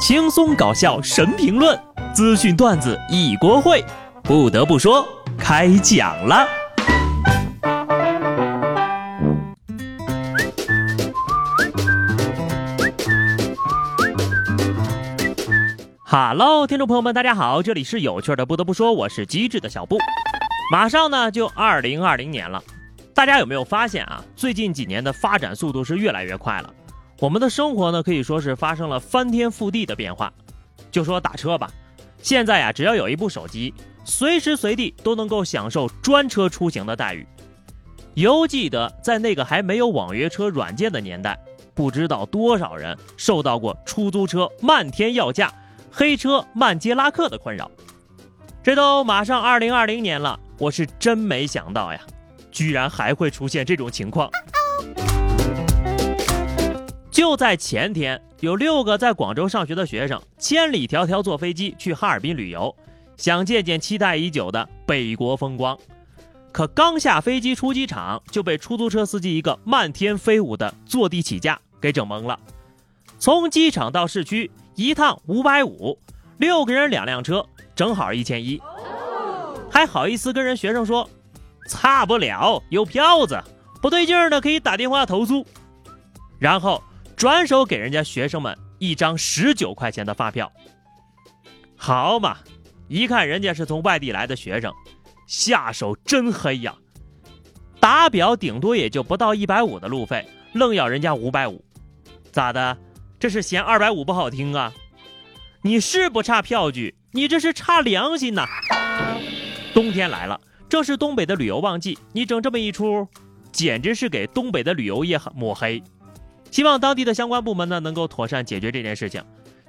轻松搞笑神评论，资讯段子一锅烩。不得不说，开讲了。Hello，听众朋友们，大家好，这里是有趣的。不得不说，我是机智的小布。马上呢就二零二零年了，大家有没有发现啊？最近几年的发展速度是越来越快了。我们的生活呢，可以说是发生了翻天覆地的变化。就说打车吧，现在呀，只要有一部手机，随时随地都能够享受专车出行的待遇。犹记得在那个还没有网约车软件的年代，不知道多少人受到过出租车漫天要价、黑车漫街拉客的困扰。这都马上二零二零年了，我是真没想到呀，居然还会出现这种情况。就在前天，有六个在广州上学的学生千里迢迢坐飞机去哈尔滨旅游，想见见期待已久的北国风光。可刚下飞机出机场，就被出租车司机一个漫天飞舞的坐地起价给整懵了。从机场到市区一趟五百五，六个人两辆车，正好一千一。还好意思跟人学生说，差不了，有票子，不对劲儿的可以打电话投诉。然后。转手给人家学生们一张十九块钱的发票，好嘛！一看人家是从外地来的学生，下手真黑呀！打表顶多也就不到一百五的路费，愣要人家五百五，咋的？这是嫌二百五不好听啊？你是不差票据，你这是差良心呐！冬天来了，正是东北的旅游旺季，你整这么一出，简直是给东北的旅游业抹黑。希望当地的相关部门呢能够妥善解决这件事情。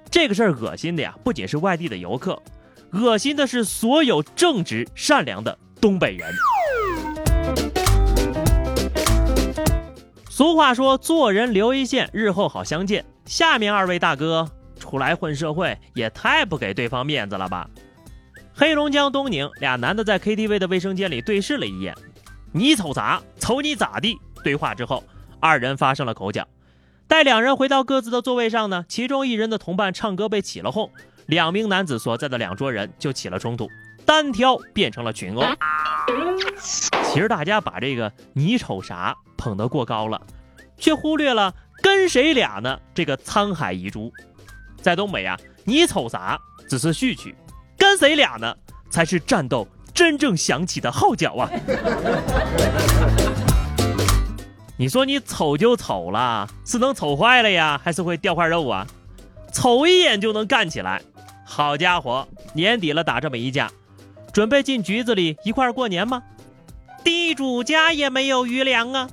这个事儿恶心的呀，不仅是外地的游客，恶心的是所有正直善良的东北人。俗话说，做人留一线，日后好相见。下面二位大哥出来混社会，也太不给对方面子了吧？黑龙江东宁俩男的在 KTV 的卫生间里对视了一眼，你瞅啥？瞅你咋地？对话之后，二人发生了口角。待两人回到各自的座位上呢，其中一人的同伴唱歌被起了哄，两名男子所在的两桌人就起了冲突，单挑变成了群殴。其实大家把这个你瞅啥捧得过高了，却忽略了跟谁俩呢？这个沧海遗珠，在东北啊，你瞅啥只是序曲，跟谁俩呢才是战斗真正响起的号角啊！你说你丑就丑了，是能丑坏了呀，还是会掉块肉啊？瞅一眼就能干起来，好家伙，年底了打这么一架，准备进局子里一块儿过年吗？地主家也没有余粮啊，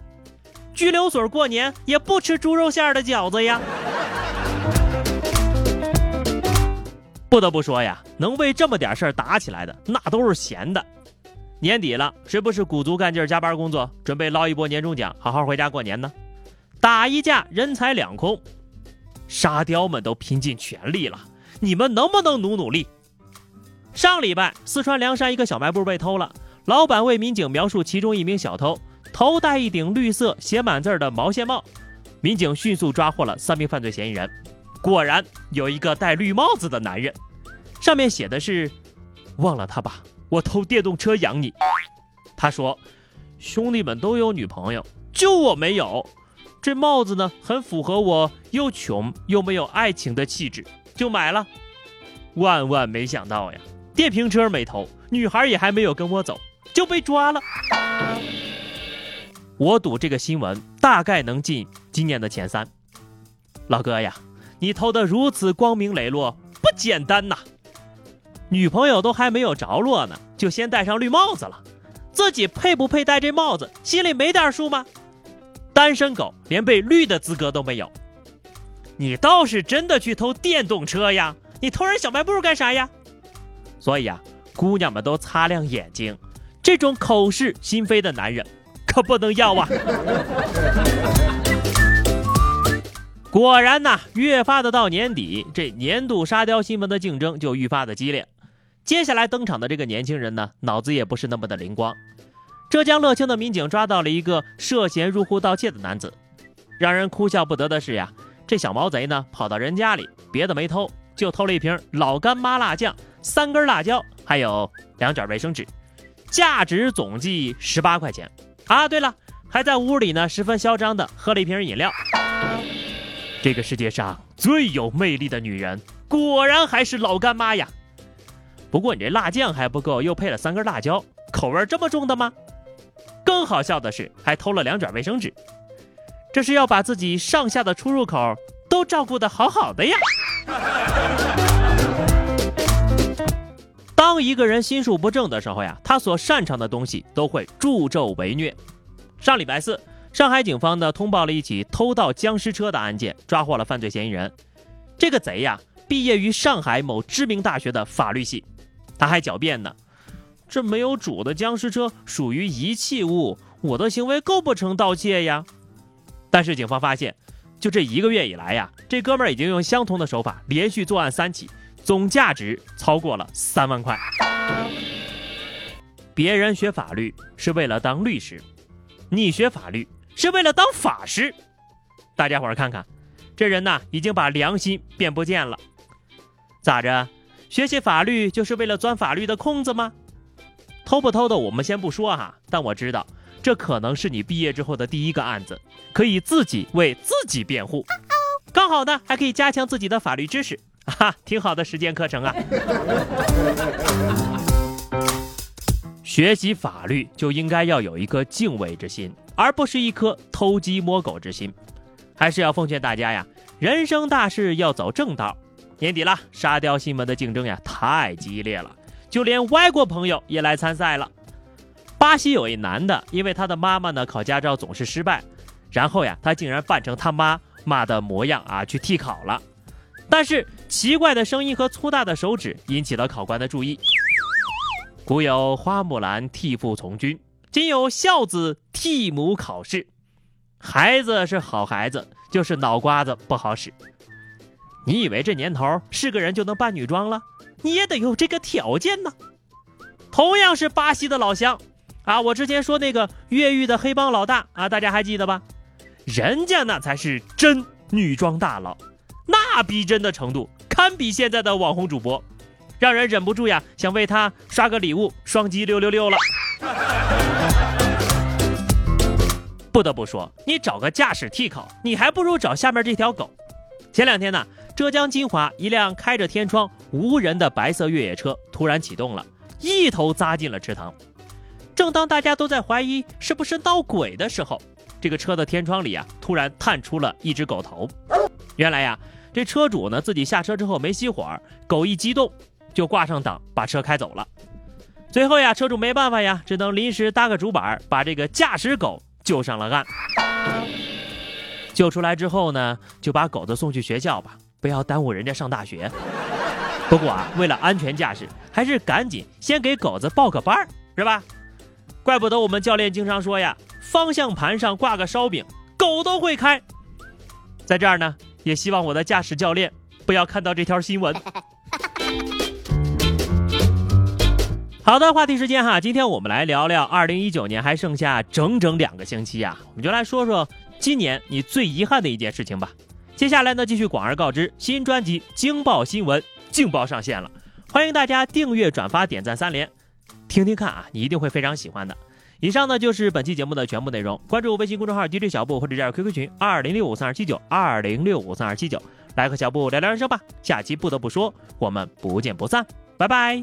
拘留所过年也不吃猪肉馅的饺子呀。不得不说呀，能为这么点事儿打起来的，那都是闲的。年底了，谁不是鼓足干劲儿加班工作，准备捞一波年终奖，好好回家过年呢？打一架人财两空，沙雕们都拼尽全力了，你们能不能努努力？上礼拜，四川凉山一个小卖部被偷了，老板为民警描述其中一名小偷头戴一顶绿色写满字的毛线帽，民警迅速抓获了三名犯罪嫌疑人。果然有一个戴绿帽子的男人，上面写的是“忘了他吧”。我偷电动车养你，他说：“兄弟们都有女朋友，就我没有。这帽子呢，很符合我又穷又没有爱情的气质，就买了。万万没想到呀，电瓶车没偷，女孩也还没有跟我走，就被抓了。我赌这个新闻大概能进今年的前三。老哥呀，你偷的如此光明磊落，不简单呐！”女朋友都还没有着落呢，就先戴上绿帽子了，自己配不配戴这帽子，心里没点数吗？单身狗连被绿的资格都没有，你倒是真的去偷电动车呀？你偷人小卖部干啥呀？所以啊，姑娘们都擦亮眼睛，这种口是心非的男人可不能要啊！果然呐，越发的到年底，这年度沙雕新闻的竞争就愈发的激烈。接下来登场的这个年轻人呢，脑子也不是那么的灵光。浙江乐清的民警抓到了一个涉嫌入户盗窃的男子。让人哭笑不得的是呀，这小毛贼呢，跑到人家里，别的没偷，就偷了一瓶老干妈辣酱、三根辣椒，还有两卷卫生纸，价值总计十八块钱。啊，对了，还在屋里呢，十分嚣张的喝了一瓶饮料。这个世界上最有魅力的女人，果然还是老干妈呀。不过你这辣酱还不够，又配了三根辣椒，口味这么重的吗？更好笑的是，还偷了两卷卫生纸，这是要把自己上下的出入口都照顾得好好的呀。当一个人心术不正的时候呀，他所擅长的东西都会助纣为虐。上礼拜四。上海警方呢通报了一起偷盗僵尸车的案件，抓获了犯罪嫌疑人。这个贼呀，毕业于上海某知名大学的法律系，他还狡辩呢：“这没有主的僵尸车属于遗弃物，我的行为构不成盗窃呀。”但是警方发现，就这一个月以来呀，这哥们儿已经用相同的手法连续作案三起，总价值超过了三万块。别人学法律是为了当律师，你学法律。是为了当法师，大家伙儿看看，这人呐已经把良心变不见了。咋着？学习法律就是为了钻法律的空子吗？偷不偷的我们先不说哈，但我知道这可能是你毕业之后的第一个案子，可以自己为自己辩护，刚好呢还可以加强自己的法律知识，哈，挺好的实践课程啊。学习法律就应该要有一颗敬畏之心。而不是一颗偷鸡摸狗之心，还是要奉劝大家呀，人生大事要走正道。年底了，沙雕新闻的竞争呀太激烈了，就连外国朋友也来参赛了。巴西有一男的，因为他的妈妈呢考驾照总是失败，然后呀他竟然扮成他妈妈的模样啊去替考了，但是奇怪的声音和粗大的手指引起了考官的注意。古有花木兰替父从军。今有孝子替母考试，孩子是好孩子，就是脑瓜子不好使。你以为这年头是个人就能扮女装了？你也得有这个条件呢。同样是巴西的老乡啊，我之前说那个越狱的黑帮老大啊，大家还记得吧？人家那才是真女装大佬，那逼真的程度堪比现在的网红主播，让人忍不住呀，想为他刷个礼物，双击六六六了。不得不说，你找个驾驶替考，你还不如找下面这条狗。前两天呢，浙江金华一辆开着天窗、无人的白色越野车突然启动了，一头扎进了池塘。正当大家都在怀疑是不是闹鬼的时候，这个车的天窗里啊，突然探出了一只狗头。原来呀，这车主呢自己下车之后没熄火，狗一激动就挂上档，把车开走了。最后呀，车主没办法呀，只能临时搭个主板，把这个驾驶狗救上了岸。救出来之后呢，就把狗子送去学校吧，不要耽误人家上大学。不过啊，为了安全驾驶，还是赶紧先给狗子报个班儿，是吧？怪不得我们教练经常说呀，方向盘上挂个烧饼，狗都会开。在这儿呢，也希望我的驾驶教练不要看到这条新闻。好的，话题时间哈，今天我们来聊聊二零一九年还剩下整整两个星期呀，我们就来说说今年你最遗憾的一件事情吧。接下来呢，继续广而告之，新专辑《惊爆新闻》劲爆上线了，欢迎大家订阅、转发、点赞三连，听听看啊，你一定会非常喜欢的。以上呢就是本期节目的全部内容，关注微信公众号 DJ 小布或者加入 QQ 群二零六五三二七九二零六五三二七九，来和小布聊聊人生吧。下期不得不说，我们不见不散。拜拜。